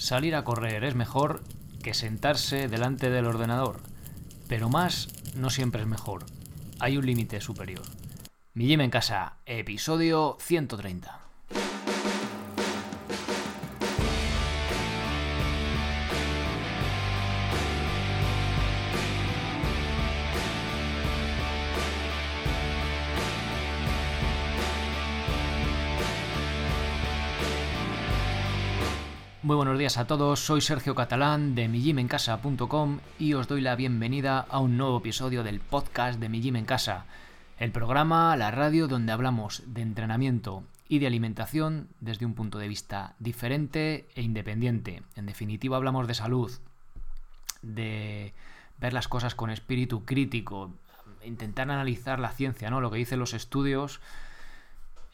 Salir a correr es mejor que sentarse delante del ordenador, pero más no siempre es mejor. Hay un límite superior. Mi Gym en casa, episodio 130. Muy buenos días a todos, soy Sergio Catalán de mijimencasa.com y os doy la bienvenida a un nuevo episodio del podcast de Mi Gym Casa, el programa, la radio donde hablamos de entrenamiento y de alimentación desde un punto de vista diferente e independiente. En definitiva hablamos de salud, de ver las cosas con espíritu crítico, intentar analizar la ciencia, ¿no? Lo que dicen los estudios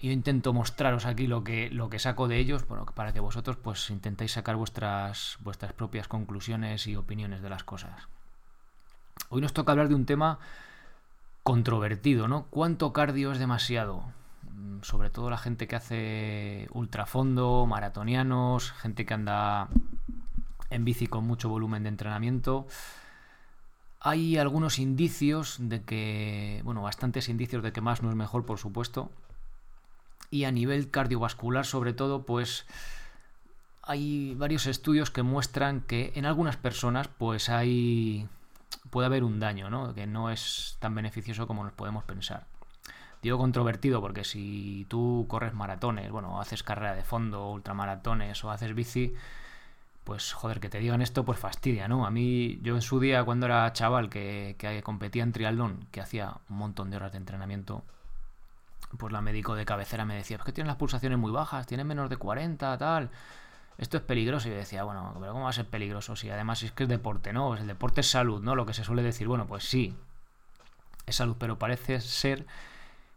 yo intento mostraros aquí lo que, lo que saco de ellos, bueno, para que vosotros pues intentéis sacar vuestras, vuestras propias conclusiones y opiniones de las cosas. Hoy nos toca hablar de un tema controvertido, ¿no? ¿Cuánto cardio es demasiado? Mm, sobre todo la gente que hace ultrafondo, maratonianos, gente que anda en bici con mucho volumen de entrenamiento. Hay algunos indicios de que, bueno, bastantes indicios de que más no es mejor, por supuesto, y a nivel cardiovascular sobre todo, pues hay varios estudios que muestran que en algunas personas pues hay puede haber un daño, ¿no? Que no es tan beneficioso como nos podemos pensar. Digo controvertido porque si tú corres maratones, bueno, haces carrera de fondo, ultramaratones o haces bici, pues joder, que te digan esto, pues fastidia, ¿no? A mí, yo en su día, cuando era chaval que, que competía en triatlón, que hacía un montón de horas de entrenamiento, pues la médico de cabecera me decía, es que tienes las pulsaciones muy bajas, tienes menos de 40, tal. Esto es peligroso. Y yo decía, bueno, pero ¿cómo va a ser peligroso? Si además es que es deporte, ¿no? El deporte es salud, ¿no? Lo que se suele decir, bueno, pues sí, es salud, pero parece ser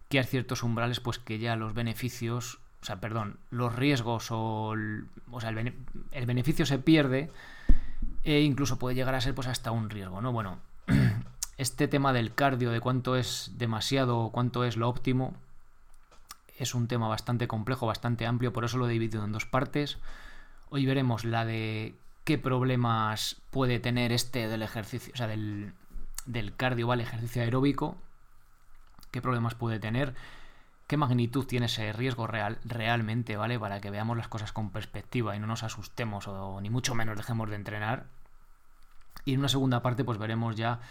que hay ciertos umbrales, pues que ya los beneficios, o sea, perdón, los riesgos o, o sea, el, el, beneficio se pierde e incluso puede llegar a ser pues hasta un riesgo, ¿no? Bueno, este tema del cardio, de cuánto es demasiado cuánto es lo óptimo, es un tema bastante complejo, bastante amplio, por eso lo he dividido en dos partes. Hoy veremos la de qué problemas puede tener este del ejercicio, o sea, del, del cardio, ¿vale? Ejercicio aeróbico, qué problemas puede tener, qué magnitud tiene ese riesgo real, realmente, ¿vale? Para que veamos las cosas con perspectiva y no nos asustemos o ni mucho menos dejemos de entrenar. Y en una segunda parte, pues veremos ya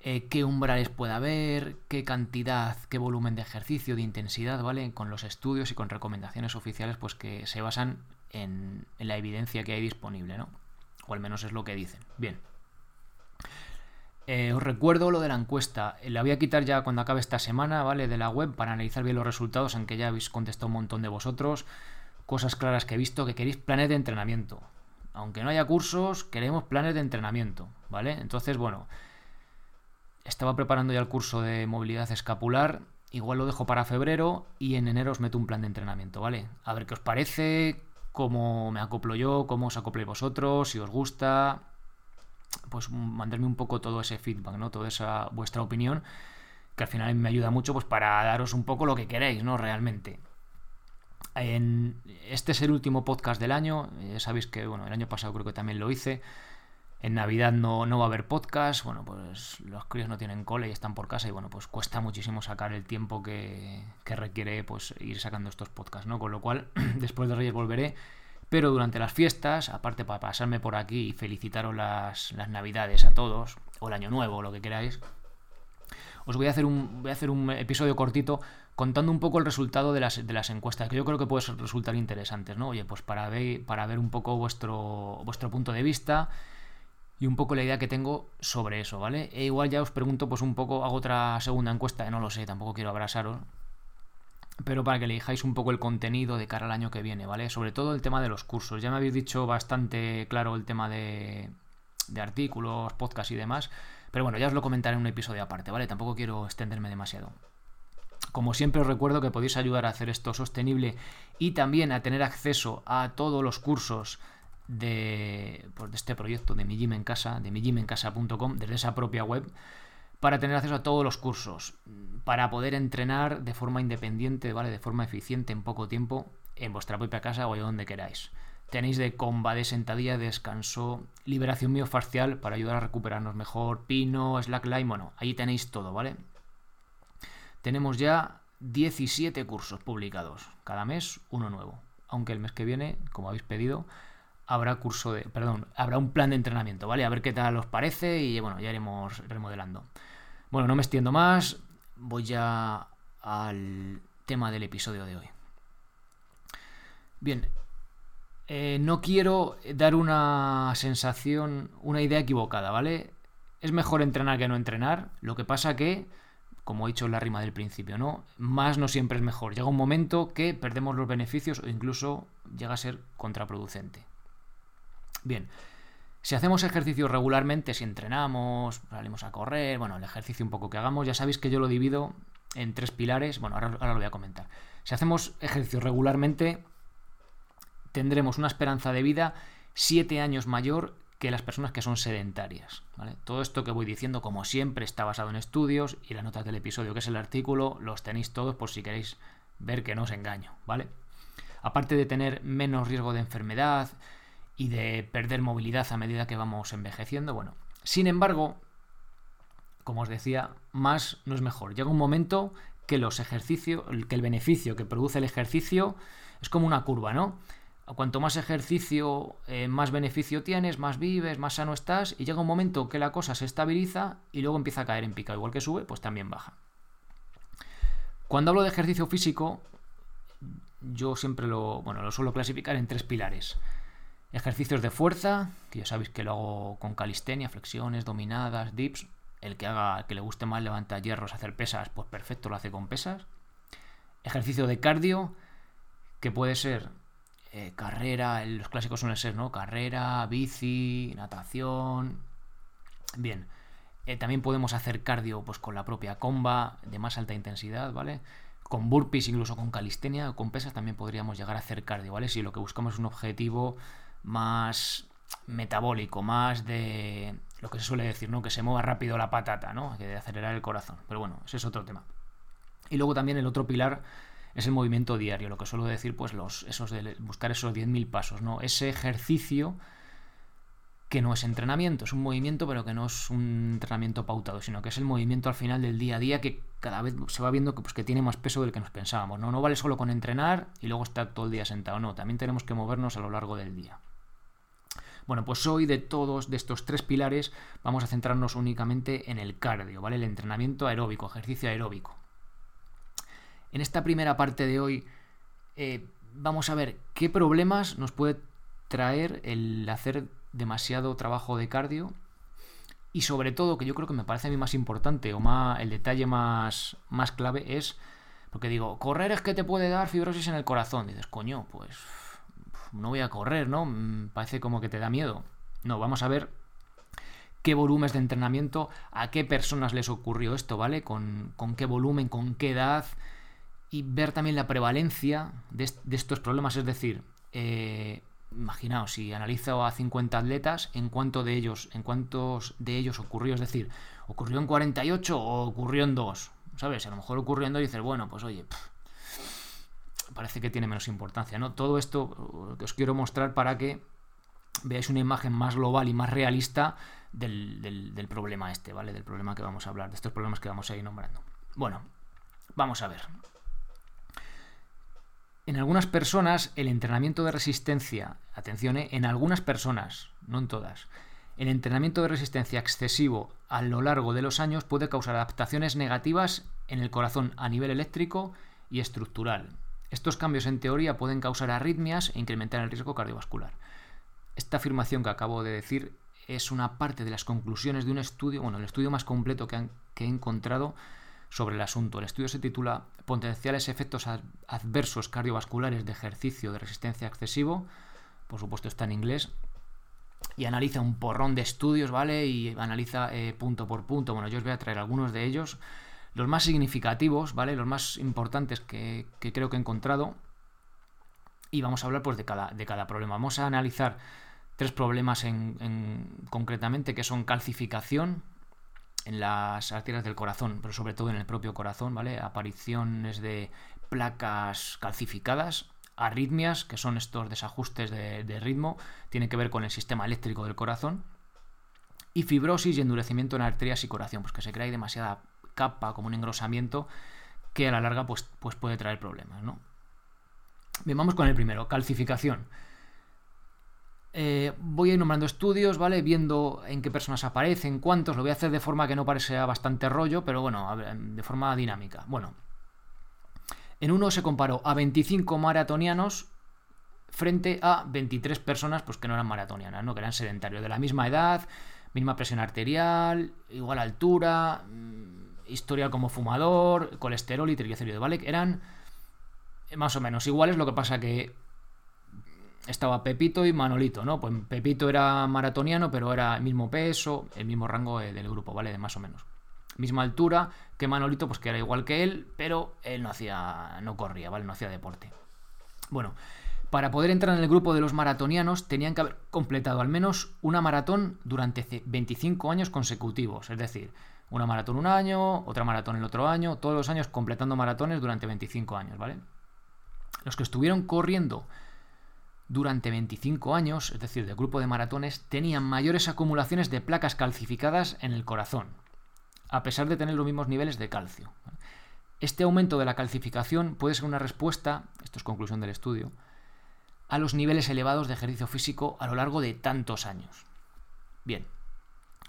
eh, qué umbrales puede haber, qué cantidad, qué volumen de ejercicio, de intensidad, ¿vale? Con los estudios y con recomendaciones oficiales, pues que se basan en, la evidencia que hay disponible, ¿no? O al menos es lo que dicen. Bien. Eh, os recuerdo lo de la encuesta. La voy a quitar ya cuando acabe esta semana, ¿vale? De la web para analizar bien los resultados, aunque ya habéis contestado un montón de vosotros. Cosas claras que he visto, que queréis planes de entrenamiento. Aunque no haya cursos, queremos planes de entrenamiento, ¿vale? Entonces, bueno, estaba preparando ya el curso de movilidad escapular. Igual lo dejo para febrero y en enero os meto un plan de entrenamiento, ¿vale? A ver qué os parece, cómo me acoplo yo, cómo os acopléis vosotros, si os gusta. Pues mandarme un poco todo ese feedback, ¿no? Toda esa vuestra opinión, que al final me ayuda mucho pues para daros un poco lo que queréis, ¿no? Realmente. En, este es el último podcast del año. Ya sabéis que, bueno, el año pasado creo que también lo hice. En Navidad no, no, va a haber podcast, bueno, pues los críos no tienen cole y están por casa y bueno, pues cuesta muchísimo sacar el tiempo que, que requiere pues ir sacando estos podcasts, ¿no? Con lo cual, después de Reyes volveré, pero durante las fiestas, aparte para pasarme por aquí y felicitaros las, las Navidades a todos, o el Año Nuevo, lo que queráis, os voy a hacer un, voy a hacer un episodio cortito contando un poco el resultado de las, de las encuestas, que yo creo que puede resultar interesantes, ¿no? Oye, pues para ver, para ver un poco vuestro, vuestro punto de vista y un poco la idea que tengo sobre eso, ¿vale? E igual ya os pregunto, pues un poco, hago otra segunda encuesta, no lo sé, tampoco quiero abrasaros, pero para que elijáis un poco el contenido de cara al año que viene, ¿vale? Sobre todo el tema de los cursos. Ya me habéis dicho bastante claro el tema de, de artículos, podcast y demás, pero bueno, ya os lo comentaré en un episodio aparte, ¿vale? Tampoco quiero extenderme demasiado. Como siempre os recuerdo que podéis ayudar a hacer esto sostenible y también a tener acceso a todos los cursos de, pues, de este proyecto de mi gym en casa, de mijimencasa.com, desde esa propia web, para tener acceso a todos los cursos, para poder entrenar de forma independiente, ¿vale? De forma eficiente en poco tiempo en vuestra propia casa o donde queráis. Tenéis de comba, de sentadilla, descanso, liberación miofascial para ayudar a recuperarnos mejor, pino, slackline, bueno, ahí tenéis todo, ¿vale? Tenemos ya 17 cursos publicados, cada mes uno nuevo. Aunque el mes que viene, como habéis pedido, habrá curso de, perdón, habrá un plan de entrenamiento, ¿vale? A ver qué tal os parece y bueno, ya iremos remodelando. Bueno, no me extiendo más, voy ya al tema del episodio de hoy. Bien, eh, no quiero dar una sensación, una idea equivocada, ¿vale? Es mejor entrenar que no entrenar. Lo que pasa que, como he dicho en la rima del principio, ¿no? Más no siempre es mejor. Llega un momento que perdemos los beneficios o incluso llega a ser contraproducente. Bien, si hacemos ejercicio regularmente, si entrenamos, salimos a correr, bueno, el ejercicio un poco que hagamos, ya sabéis que yo lo divido en tres pilares. Bueno, ahora, ahora lo voy a comentar. Si hacemos ejercicio regularmente, tendremos una esperanza de vida siete años mayor que las personas que son sedentarias. Todo esto que voy diciendo, como siempre, está basado en estudios y las notas del episodio, que es el artículo, los tenéis todos por si queréis ver que no os engaño, ¿vale? Aparte de tener menos riesgo de enfermedad y de perder movilidad a medida que vamos envejeciendo, bueno, sin embargo, como os decía, más no es mejor. Llega un momento que los ejercicios, que el beneficio que produce el ejercicio es como una curva, ¿no? cuanto más ejercicio, eh, más beneficio tienes, más vives, más sano estás, y llega un momento que la cosa se estabiliza y luego empieza a caer en pica. Igual que sube, pues también baja. Cuando hablo de ejercicio físico, yo siempre lo, bueno, lo suelo clasificar en tres pilares. Ejercicios de fuerza, que ya sabéis que lo hago con calistenia, flexiones, dominadas, dips. El que haga, que le guste más levantar hierros, hacer pesas, pues perfecto, lo hace con pesas. Ejercicio de cardio, que puede ser eh, carrera, los clásicos suelen ser, ¿no? Carrera, bici, natación. Bien. Eh, también podemos hacer cardio pues, con la propia comba de más alta intensidad, ¿vale? Con burpees, incluso con calistenia o con pesas también podríamos llegar a hacer cardio, ¿vale? Si lo que buscamos es un objetivo más metabólico, más de lo que se suele decir, ¿no? Que se mueva rápido la patata, ¿no? Que de acelerar el corazón. Pero bueno, ese es otro tema. Y luego también el otro pilar es el movimiento diario, lo que suelo decir, pues los, esos de buscar esos 10.000 pasos, ¿no? Ese ejercicio que no es entrenamiento, es un movimiento, pero que no es un entrenamiento pautado, sino que es el movimiento al final del día a día que cada vez se va viendo que, pues, que tiene más peso del que nos pensábamos. ¿no? no vale solo con entrenar y luego estar todo el día sentado, no, también tenemos que movernos a lo largo del día. Bueno, pues hoy de todos de estos tres pilares vamos a centrarnos únicamente en el cardio, ¿vale? El entrenamiento aeróbico, ejercicio aeróbico. En esta primera parte de hoy eh, vamos a ver qué problemas nos puede traer el hacer demasiado trabajo de cardio y sobre todo, que yo creo que me parece a mí más importante o más, el detalle más, más clave es, porque digo, correr es que te puede dar fibrosis en el corazón. dices, coño, pues no voy a correr, ¿no? Mm, parece como que te da miedo. No, vamos a ver qué volúmenes de entrenamiento, a qué personas les ocurrió esto, ¿vale? Con, con qué volumen, con qué edad, y ver también la prevalencia de, estos problemas. Es decir, eh, imaginaos, si analizo a 50 atletas, ¿en, cuánto de ellos, ¿en cuántos de ellos ocurrió? Es decir, ¿ocurrió en 48 o ocurrió en 2? ¿Sabes? A lo mejor ocurrió en 2 y dices, bueno, pues oye, parece que tiene menos importancia. ¿no? Todo esto que os quiero mostrar para que veáis una imagen más global y más realista del, del problema este, ¿vale? Del problema que vamos a hablar, de estos problemas que vamos a ir nombrando. Bueno, vamos a ver. En algunas personas el entrenamiento de resistencia, atención, ¿eh? en algunas personas, no en todas, el entrenamiento de resistencia excesivo a lo largo de los años puede causar adaptaciones negativas en el corazón a nivel eléctrico y estructural. Estos cambios en teoría pueden causar arritmias e incrementar el riesgo cardiovascular. Esta afirmación que acabo de decir es una parte de las conclusiones de un estudio, bueno, el estudio más completo que, que he encontrado sobre el asunto. El estudio se titula Potenciales efectos adversos cardiovasculares de ejercicio de resistencia excesivo. Por supuesto está en inglés. Y analiza un porrón de estudios, ¿vale? Y analiza eh, punto por punto. Bueno, yo os voy a traer algunos de ellos. Los más significativos, ¿vale? Los más importantes que, creo que he encontrado. Y vamos a hablar pues de cada, de cada problema. Vamos a analizar tres problemas en, concretamente que son calcificación, en las arterias del corazón, pero sobre todo en el propio corazón, ¿vale? Apariciones de placas calcificadas, arritmias, que son estos desajustes de, ritmo, tienen que ver con el sistema eléctrico del corazón, y fibrosis y endurecimiento en arterias y corazón, pues que se crea demasiada capa, como un engrosamiento, que a la larga pues, pues puede traer problemas. ¿no? Bien, vamos con el primero, calcificación. Eh, voy a ir nombrando estudios, ¿vale? Viendo en qué personas aparecen, cuántos. Lo voy a hacer de forma que no parezca bastante rollo, pero bueno, de forma dinámica. Bueno, en uno se comparó a 25 maratonianos frente a 23 personas pues, que no eran maratonianas, ¿no? que eran sedentarios, de la misma edad, misma presión arterial, igual altura, mm, historia como fumador, colesterol y triglicéridos, ¿vale? Eran más o menos iguales, lo que pasa que estaba Pepito y Manolito, ¿no? Pues Pepito era maratoniano, pero era el mismo peso, el mismo rango del grupo, ¿vale? De más o menos. Misma altura que Manolito, pues que era igual que él, pero él no hacía, no corría, ¿vale? No hacía deporte. Bueno, para poder entrar en el grupo de los maratonianos tenían que haber completado al menos una maratón durante 25 años consecutivos, es decir, una maratón un año, otra maratón el otro año, todos los años completando maratones durante 25 años, ¿vale? Los que estuvieron corriendo durante 25 años, es decir, del grupo de maratones, tenían mayores acumulaciones de placas calcificadas en el corazón, a pesar de tener los mismos niveles de calcio. Este aumento de la calcificación puede ser una respuesta, esto es conclusión del estudio, a los niveles elevados de ejercicio físico a lo largo de tantos años. Bien,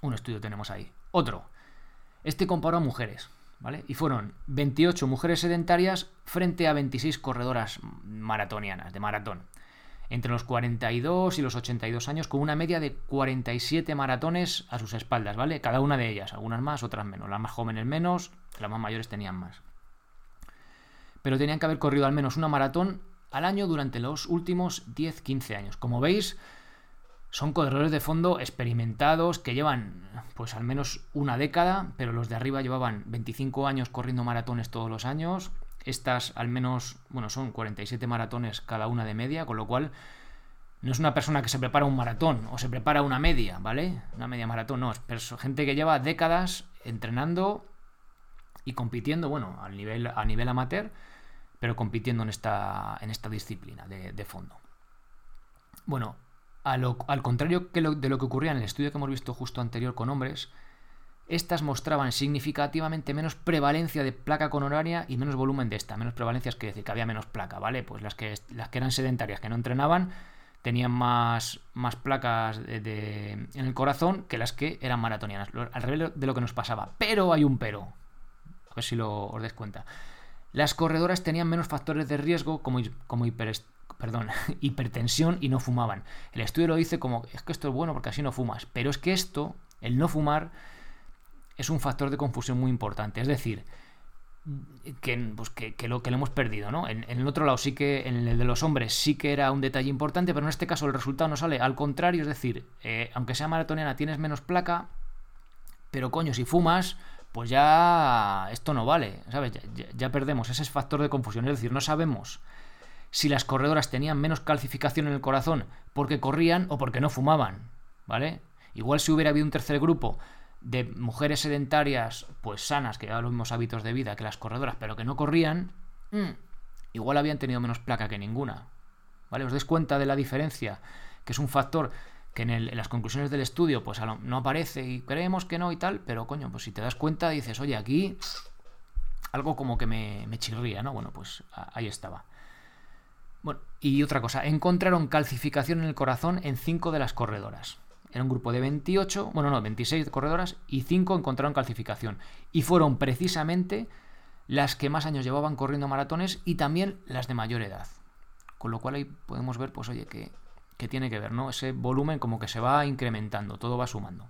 un estudio tenemos ahí. Otro, este comparó a mujeres, ¿vale? Y fueron 28 mujeres sedentarias frente a 26 corredoras maratonianas, de maratón entre los 42 y los 82 años, con una media de 47 maratones a sus espaldas, ¿vale? Cada una de ellas, algunas más, otras menos. Las más jóvenes menos, las más mayores tenían más. Pero tenían que haber corrido al menos una maratón al año durante los últimos 10-15 años. Como veis, son corredores de fondo experimentados que llevan pues al menos una década, pero los de arriba llevaban 25 años corriendo maratones todos los años estas al menos, bueno, son 47 maratones cada una de media, con lo cual no es una persona que se prepara un maratón o se prepara una media, ¿vale? Una media maratón, no, es gente que lleva décadas entrenando y compitiendo, bueno, a nivel, a nivel amateur, pero compitiendo en esta, en esta disciplina de, fondo. Bueno, al contrario que de lo que ocurría en el estudio que hemos visto justo anterior con hombres, estas mostraban significativamente menos prevalencia de placa coronaria y menos volumen de esta. Menos prevalencia es que decir que había menos placa, ¿vale? Pues las que, las que eran sedentarias, que no entrenaban, tenían más, más placas de, en el corazón que las que eran maratonianas. Al revés de lo que nos pasaba. Pero hay un pero. A ver si lo os des cuenta. Las corredoras tenían menos factores de riesgo como, como perdón, hipertensión y no fumaban. El estudio lo dice como, es que esto es bueno porque así no fumas. Pero es que esto, el no fumar es un factor de confusión muy importante. Es decir, que, pues que, lo, que lo hemos perdido, ¿no? En, el otro lado sí que, en el de los hombres sí que era un detalle importante, pero en este caso el resultado no sale al contrario, es decir, eh, aunque sea maratoniana tienes menos placa, pero coño, si fumas, pues ya esto no vale, ¿sabes? ya perdemos ese factor de confusión, es decir, no sabemos si las corredoras tenían menos calcificación en el corazón porque corrían o porque no fumaban, ¿vale? Igual si hubiera habido un tercer grupo de mujeres sedentarias, pues sanas, que llevaban los mismos hábitos de vida que las corredoras, pero que no corrían, mm, igual habían tenido menos placa que ninguna. ¿Vale? ¿Os dais cuenta de la diferencia? Que es un factor que en, las conclusiones del estudio pues no aparece y creemos que no y tal, pero coño, pues si te das cuenta dices, oye, aquí algo como que me, me chirría, ¿no? Bueno, pues ahí estaba. Bueno, y otra cosa, encontraron calcificación en el corazón en cinco de las corredoras. Era un grupo de 28, bueno, no, 26 corredoras y 5 encontraron calcificación. Y fueron precisamente las que más años llevaban corriendo maratones y también las de mayor edad. Con lo cual ahí podemos ver, pues oye, que, tiene que ver, ¿no? Ese volumen como que se va incrementando, todo va sumando.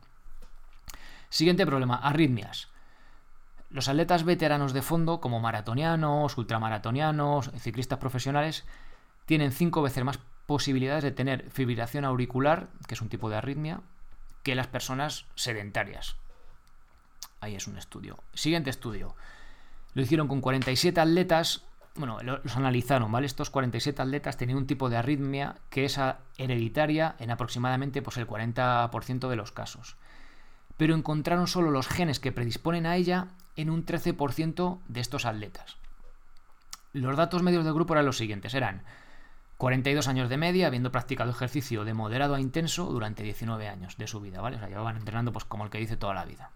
Siguiente problema, arritmias. Los atletas veteranos de fondo, como maratonianos, ultramaratonianos, ciclistas profesionales, tienen cinco veces más posibilidades de tener fibrilación auricular, que es un tipo de arritmia, que las personas sedentarias. Ahí es un estudio. Siguiente estudio. Lo hicieron con 47 atletas. Bueno, los analizaron, ¿vale? Estos 47 atletas tenían un tipo de arritmia que es hereditaria en aproximadamente pues, el 40% de los casos. Pero encontraron solo los genes que predisponen a ella en un 13% de estos atletas. Los datos medios del grupo eran los siguientes. Eran 42 años de media, habiendo practicado ejercicio de moderado a intenso durante 19 años de su vida, ¿vale? O sea, llevaban entrenando pues como el que dice toda la vida.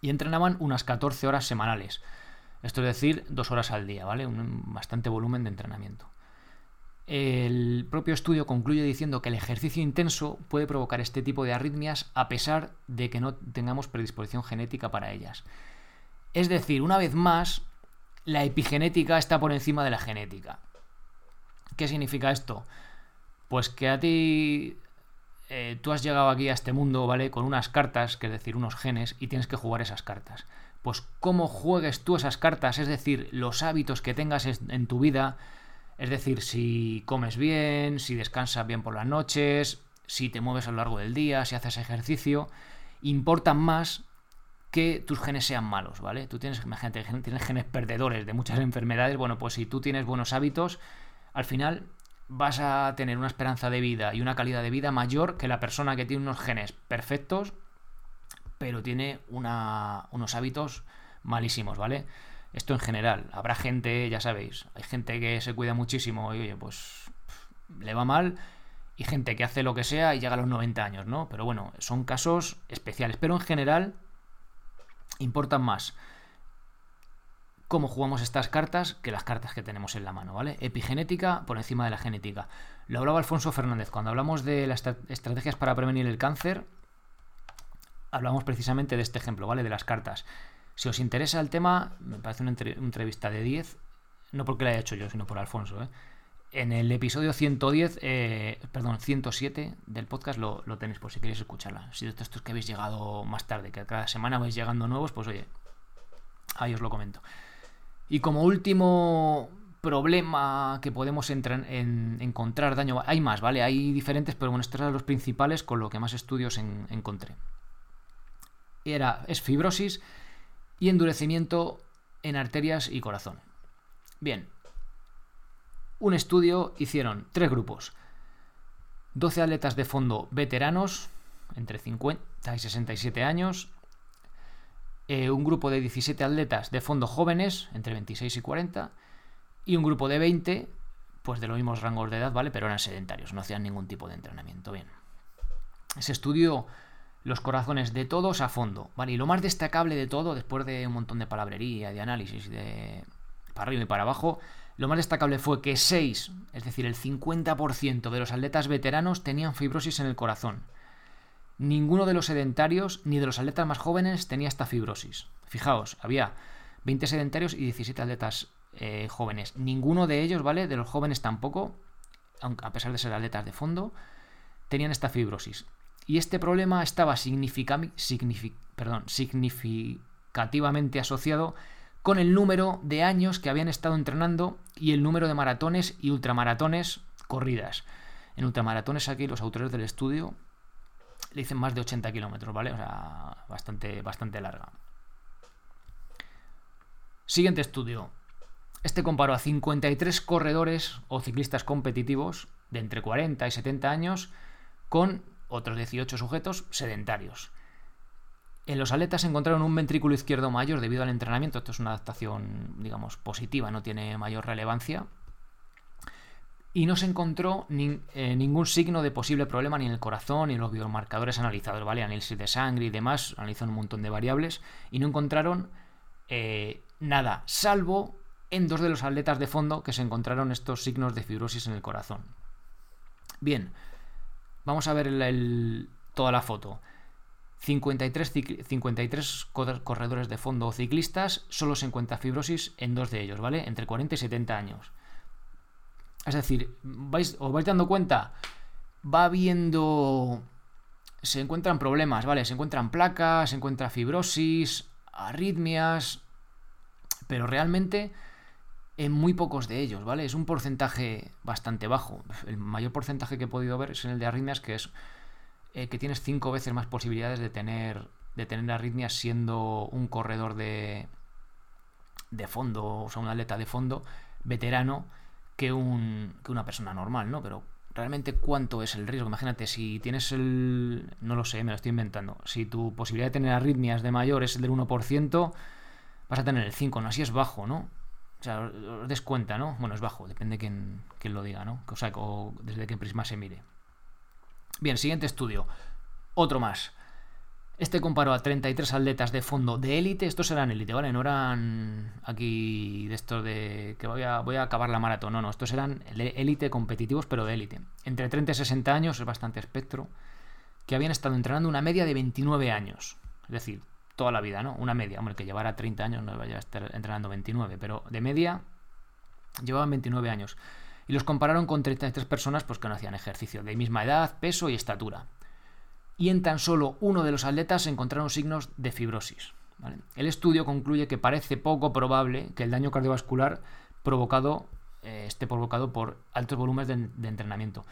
Y entrenaban unas 14 horas semanales. Esto es decir, dos horas al día, ¿vale? Un bastante volumen de entrenamiento. El propio estudio concluye diciendo que el ejercicio intenso puede provocar este tipo de arritmias a pesar de que no tengamos predisposición genética para ellas. Es decir, una vez más, la epigenética está por encima de la genética. ¿Qué significa esto? Pues que a ti eh, tú has llegado aquí a este mundo, ¿vale? Con unas cartas, que es decir, unos genes, y tienes que jugar esas cartas. Pues cómo juegues tú esas cartas, es decir, los hábitos que tengas en tu vida, es decir, si comes bien, si descansas bien por las noches, si te mueves a lo largo del día, si haces ejercicio, importan más que tus genes sean malos, ¿vale? Tú tienes, imagínate, tienes genes perdedores de muchas enfermedades, bueno, pues si tú tienes buenos hábitos, al final vas a tener una esperanza de vida y una calidad de vida mayor que la persona que tiene unos genes perfectos, pero tiene unos hábitos malísimos, ¿vale? Esto en general. Habrá gente, ya sabéis, hay gente que se cuida muchísimo y oye, pues le va mal y gente que hace lo que sea y llega a los 90 años, ¿no? Pero bueno, son casos especiales. Pero en general importan más cómo jugamos estas cartas que las cartas que tenemos en la mano, ¿vale? Epigenética por encima de la genética. Lo hablaba Alfonso Fernández. Cuando hablamos de las estrategias para prevenir el cáncer, hablamos precisamente de este ejemplo, ¿vale? De las cartas. Si os interesa el tema, me parece una, entrevista de 10, no porque la haya hecho yo, sino por Alfonso, ¿eh? En el episodio 110, eh, perdón, 107 del podcast lo, tenéis por si queréis escucharla. Si de estos que habéis llegado más tarde, que cada semana vais llegando nuevos, pues oye, ahí os lo comento. Y como último problema que podemos en, encontrar daño, hay más, ¿vale? Hay diferentes, pero bueno, estos eran los principales con lo que más estudios encontré. Era, es fibrosis y endurecimiento en arterias y corazón. Bien, un estudio hicieron tres grupos. 12 atletas de fondo veteranos, entre 50 y 67 años, eh, un grupo de 17 atletas de fondo jóvenes, entre 26 y 40, y un grupo de 20, pues de los mismos rangos de edad, ¿vale? Pero eran sedentarios, no hacían ningún tipo de entrenamiento. Bien. Se estudió los corazones de todos a fondo, ¿vale? Y lo más destacable de todo, después de un montón de palabrería, de análisis, de para arriba y para abajo, lo más destacable fue que 6, es decir, el 50% de los atletas veteranos tenían fibrosis en el corazón. Ninguno de los sedentarios ni de los atletas más jóvenes tenía esta fibrosis. Fijaos, había 20 sedentarios y 17 atletas eh, jóvenes. Ninguno de ellos, ¿vale? De los jóvenes tampoco, aunque a pesar de ser atletas de fondo, tenían esta fibrosis. Y este problema estaba significativamente asociado con el número de años que habían estado entrenando y el número de maratones y ultramaratones corridas. En ultramaratones aquí los autores del estudio le dicen más de 80 kilómetros, ¿vale? O sea, bastante, bastante larga. Siguiente estudio. Este comparó a 53 corredores o ciclistas competitivos de entre 40 y 70 años con otros 18 sujetos sedentarios. En los atletas encontraron un ventrículo izquierdo mayor debido al entrenamiento. Esto es una adaptación, digamos, positiva, no tiene mayor relevancia y no se encontró eh, ningún signo de posible problema ni en el corazón ni en los biomarcadores analizados, ¿vale? Análisis de sangre y demás, analizaron un montón de variables y no encontraron eh, nada, salvo en dos de los atletas de fondo que se encontraron estos signos de fibrosis en el corazón. Bien, vamos a ver toda la foto. 53, 53 corredores de fondo o ciclistas, solo se encuentra fibrosis en dos de ellos, ¿vale? Entre 40 y 70 años. Es decir, vais, os vais dando cuenta, va habiendo... Se encuentran problemas, ¿vale? Se encuentran placas, se encuentra fibrosis, arritmias, pero realmente en muy pocos de ellos, ¿vale? Es un porcentaje bastante bajo. El mayor porcentaje que he podido ver es en el de arritmias, que es eh, que tienes cinco veces más posibilidades de tener, de tener arritmias siendo un corredor de, de fondo, o sea, un atleta de fondo veterano que, un, que una persona normal, ¿no? Pero realmente cuánto es el riesgo. Imagínate, si tienes el... No lo sé, me lo estoy inventando. Si tu posibilidad de tener arritmias de mayor es el del 1%, vas a tener el 5, ¿no? Así es bajo, ¿no? o sea, os des cuenta, ¿no? Bueno, es bajo, depende de quién, lo diga, ¿no? O sea, desde qué prisma se mire. Bien, siguiente estudio. Otro más. Este comparó a 33 atletas de fondo de élite. Estos eran élite, ¿vale? No eran aquí de estos de que voy a, acabar la maratón. No, no. Estos eran élite competitivos, pero de élite. Entre 30 y 60 años, es bastante espectro. Que habían estado entrenando una media de 29 años. Es decir, toda la vida, ¿no? Una media. Hombre, que llevara 30 años no vaya a estar entrenando 29. Pero de media llevaban 29 años. Y los compararon con 33 personas pues, que no hacían ejercicio. De misma edad, peso y estatura y en tan solo uno de los atletas se encontraron signos de fibrosis. El estudio concluye que parece poco probable que el daño cardiovascular provocado, eh, esté provocado por altos volúmenes de, entrenamiento.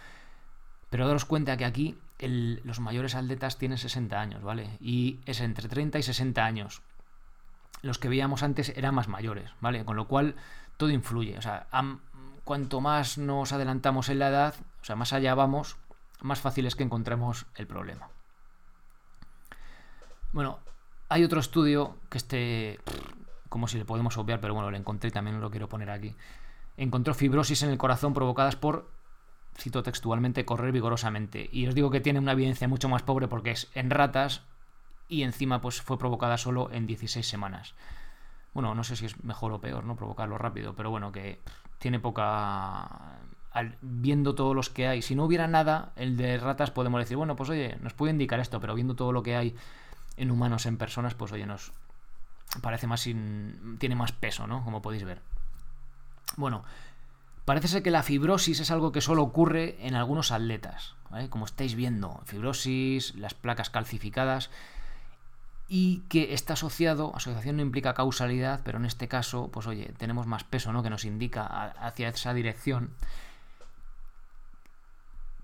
Pero daros cuenta que aquí los mayores atletas tienen 60 años, ¿vale? Y es entre 30 y 60 años. Los que veíamos antes eran más mayores, ¿vale? Con lo cual todo influye. O sea, cuanto más nos adelantamos en la edad, o sea, más allá vamos, más fácil es que encontremos el problema. Bueno, hay otro estudio que este, como si le podemos obviar, pero bueno, lo encontré y también lo quiero poner aquí. Encontró fibrosis en el corazón provocadas por, cito textualmente, correr vigorosamente. Y os digo que tiene una evidencia mucho más pobre porque es en ratas y encima pues fue provocada solo en 16 semanas. Bueno, no sé si es mejor o peor, ¿no? Provocarlo rápido, pero bueno, que tiene poca viendo todos los que hay, si no hubiera nada, el de ratas podemos decir, bueno, pues oye, nos puede indicar esto, pero viendo todo lo que hay en humanos, en personas, pues oye, nos parece más, sin, tiene más peso, ¿no? Como podéis ver. Bueno, parece ser que la fibrosis es algo que solo ocurre en algunos atletas, ¿vale? Como estáis viendo, fibrosis, las placas calcificadas, y que está asociado, asociación no implica causalidad, pero en este caso, pues oye, tenemos más peso, ¿no? Que nos indica hacia esa dirección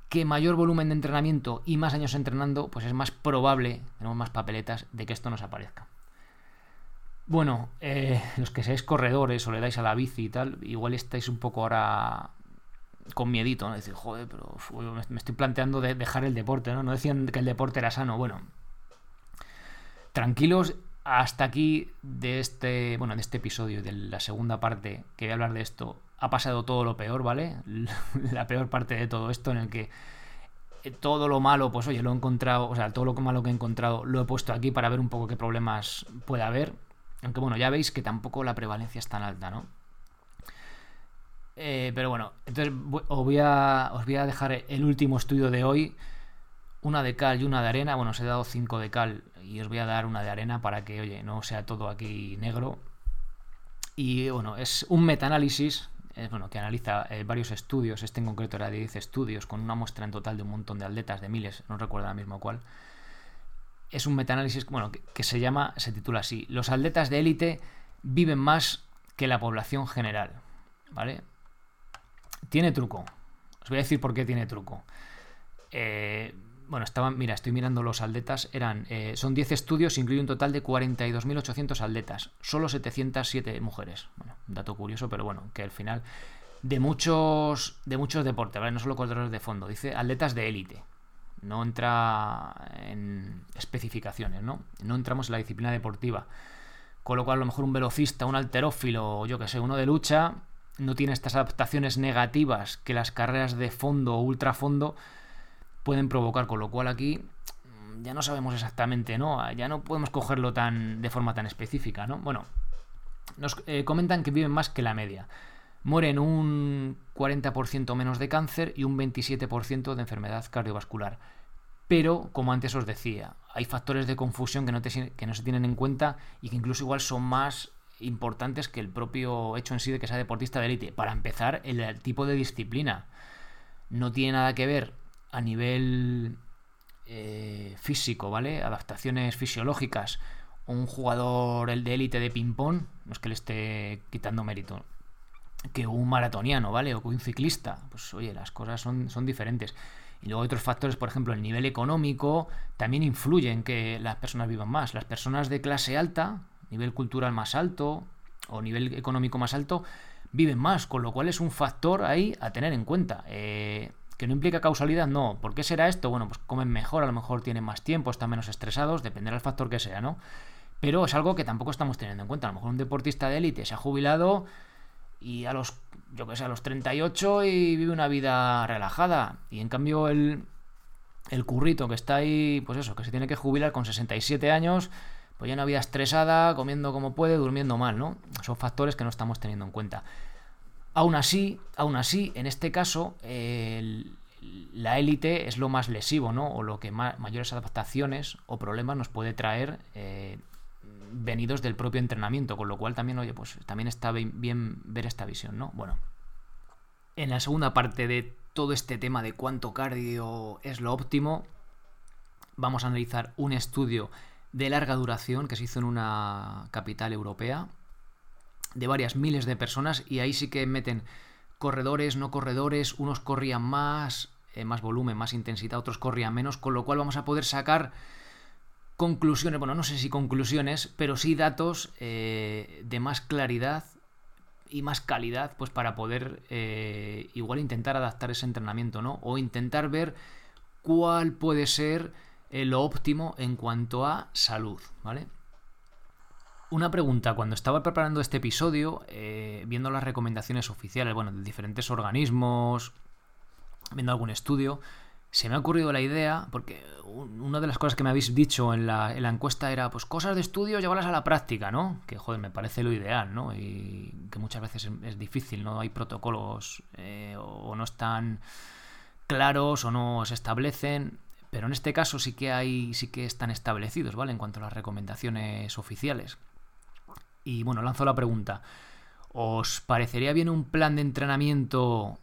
que mayor volumen de entrenamiento y más años entrenando, pues es más probable, tenemos más papeletas, de que esto nos aparezca. Bueno, eh, los que seáis corredores o le dais a la bici y tal, igual estáis un poco ahora con miedito, ¿no? Decir, joder, pero me estoy planteando de dejar el deporte, ¿no? No decían que el deporte era sano. Bueno, tranquilos, hasta aquí de este, bueno, de este episodio, de la segunda parte, que voy a hablar de esto, ha pasado todo lo peor, ¿vale? La peor parte de todo esto en el que eh, todo lo malo, pues oye, lo he encontrado, o sea, todo lo malo que he encontrado lo he puesto aquí para ver un poco qué problemas puede haber. Aunque bueno, ya veis que tampoco la prevalencia es tan alta, ¿no? Eh, pero bueno, entonces os voy, a, os voy a dejar el último estudio de hoy. Una de cal y una de arena. Bueno, os he dado cinco de cal y os voy a dar una de arena para que, oye, no sea todo aquí negro. Y bueno, es un metaanálisis eh, bueno, que analiza eh, varios estudios, este en concreto era de 10 estudios, con una muestra en total de un montón de atletas, de miles, no recuerdo ahora mismo cuál. Es un metaanálisis bueno, que, se llama, se titula así, los atletas de élite viven más que la población general. ¿Vale? Tiene truco. Os voy a decir por qué tiene truco. Eh, bueno, estaban, mira, estoy mirando los atletas, eran, eh, son 10 estudios, incluye un total de 42.800 atletas, solo 707 mujeres. Bueno, dato curioso, pero bueno, que al final de muchos, de muchos deportes, ¿vale? No solo corredores de fondo, dice atletas de élite. No entra en especificaciones, ¿no? No entramos en la disciplina deportiva. Con lo cual, a lo mejor un velocista, un alterófilo, yo que sé, uno de lucha, no tiene estas adaptaciones negativas que las carreras de fondo o ultrafondo pueden provocar, con lo cual aquí mm, ya no sabemos exactamente, ¿no? Ya no podemos cogerlo tan de forma tan específica, ¿no? Bueno, nos eh, comentan que viven más que la media. Mueren un 40% menos de cáncer y un 27% de enfermedad cardiovascular. Pero, como antes os decía, hay factores de confusión que no, que no se tienen en cuenta y que incluso igual son más importantes que el propio hecho en sí de que sea deportista de élite. Para empezar, el tipo de disciplina. No tiene nada que ver a nivel eh, físico, ¿vale? Adaptaciones fisiológicas. Un jugador el de élite de ping-pong, no es que le esté quitando mérito, que un maratoniano, ¿vale? O que un ciclista. Pues oye, las cosas son, son diferentes. Y luego otros factores, por ejemplo, el nivel económico, también influye en que las personas vivan más. Las personas de clase alta, nivel cultural más alto o nivel económico más alto, viven más, con lo cual es un factor ahí a tener en cuenta. Eh, ¿Que no implica causalidad? No. ¿Por qué será esto? Bueno, pues comen mejor, a lo mejor tienen más tiempo, están menos estresados, dependerá del factor que sea, ¿no? Pero es algo que tampoco estamos teniendo en cuenta. A lo mejor un deportista de élite se ha jubilado, y a los, yo que sé, a los 38 y vive una vida relajada. Y en cambio el, el currito que está ahí, pues eso, que se tiene que jubilar con 67 años, pues ya una vida estresada, comiendo como puede, durmiendo mal, ¿no? Son factores que no estamos teniendo en cuenta. Aún así, aún así, en este caso, la élite es lo más lesivo, ¿no? O lo que mayores adaptaciones o problemas nos puede traer eh, venidos del propio entrenamiento, con lo cual también, oye, pues también está bien ver esta visión, ¿no? Bueno, en la segunda parte de todo este tema de cuánto cardio es lo óptimo, vamos a analizar un estudio de larga duración que se hizo en una capital europea de varias miles de personas y ahí sí que meten corredores, no corredores, unos corrían más, eh, más volumen, más intensidad, otros corrían menos, con lo cual vamos a poder sacar conclusiones, bueno, no sé si conclusiones, pero sí datos eh, de más claridad y más calidad, pues para poder eh, igual intentar adaptar ese entrenamiento, ¿no? O intentar ver cuál puede ser lo óptimo en cuanto a salud, ¿vale? Una pregunta, cuando estaba preparando este episodio, viendo las recomendaciones oficiales, bueno, de diferentes organismos, viendo algún estudio, se me ha ocurrido la idea, porque una de las cosas que me habéis dicho en la, encuesta era, pues cosas de estudio, llevarlas a la práctica, ¿no? Que, joder, me parece lo ideal, ¿no? Y que muchas veces es, difícil, ¿no? Hay protocolos eh, o no están claros o no se establecen, pero en este caso sí que hay, sí que están establecidos, ¿vale? En cuanto a las recomendaciones oficiales. Y bueno, lanzo la pregunta. ¿Os parecería bien un plan de entrenamiento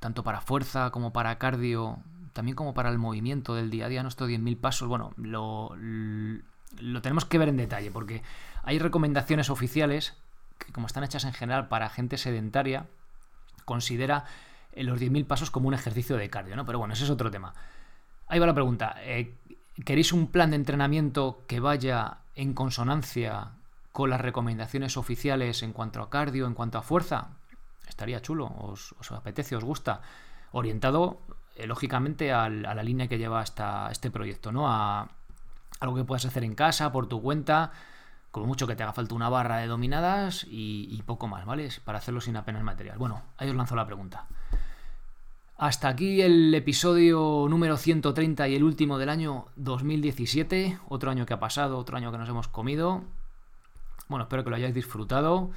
tanto para fuerza como para cardio también como para el movimiento del día a día, nuestros 10.000 pasos, bueno, lo, lo tenemos que ver en detalle, porque hay recomendaciones oficiales que como están hechas en general para gente sedentaria, considera los 10.000 pasos como un ejercicio de cardio, ¿no? Pero bueno, ese es otro tema. Ahí va la pregunta. Eh, ¿Queréis un plan de entrenamiento que vaya en consonancia con las recomendaciones oficiales en cuanto a cardio, en cuanto a fuerza? Estaría chulo, os, apetece, os gusta. Orientado eh, lógicamente a la línea que lleva hasta este proyecto, ¿no? A algo que puedas hacer en casa, por tu cuenta, como mucho que te haga falta una barra de dominadas y, poco más, ¿vale? Para hacerlo sin apenas material. Bueno, ahí os lanzo la pregunta. Hasta aquí el episodio número 130 y el último del año 2017, otro año que ha pasado, otro año que nos hemos comido. Bueno, espero que lo hayáis disfrutado.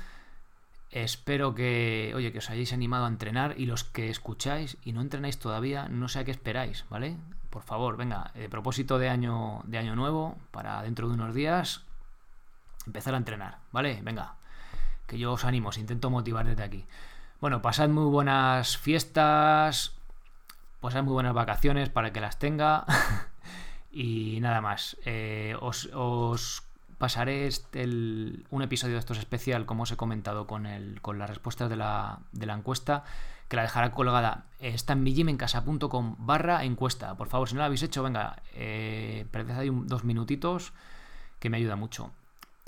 Espero que, oye, que os hayáis animado a entrenar y los que escucháis y no entrenáis todavía, no sé a qué esperáis, ¿vale? Por favor, venga, de propósito de año, de año nuevo, para dentro de unos días, empezar a entrenar, ¿vale? Venga, que yo os animo, os intento motivar desde aquí. Bueno, pasad muy buenas fiestas, pasad muy buenas vacaciones para que las tenga. y nada más, eh, os, os pasaré este, un episodio de estos especial, como os he comentado, con, el, con las respuestas de la, de la encuesta, que la dejará colgada. Está en mijimencasa.com barra encuesta. Por favor, si no la habéis hecho, venga, eh, ahí dos minutitos, que me ayuda mucho.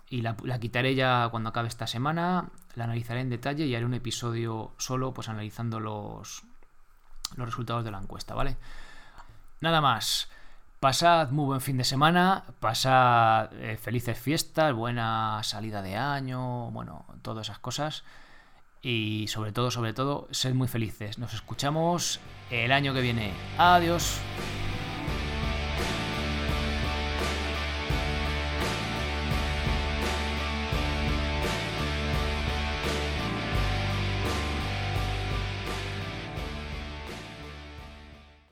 Y la, la, quitaré ya cuando acabe esta semana, la analizaré en detalle y haré un episodio solo, pues analizando los, los resultados de la encuesta, ¿vale? Nada más. Pasad muy buen fin de semana, pasad eh, felices fiestas, buena salida de año, bueno, todas esas cosas. Y sobre todo, sobre todo, sed muy felices. Nos escuchamos el año que viene. Adiós.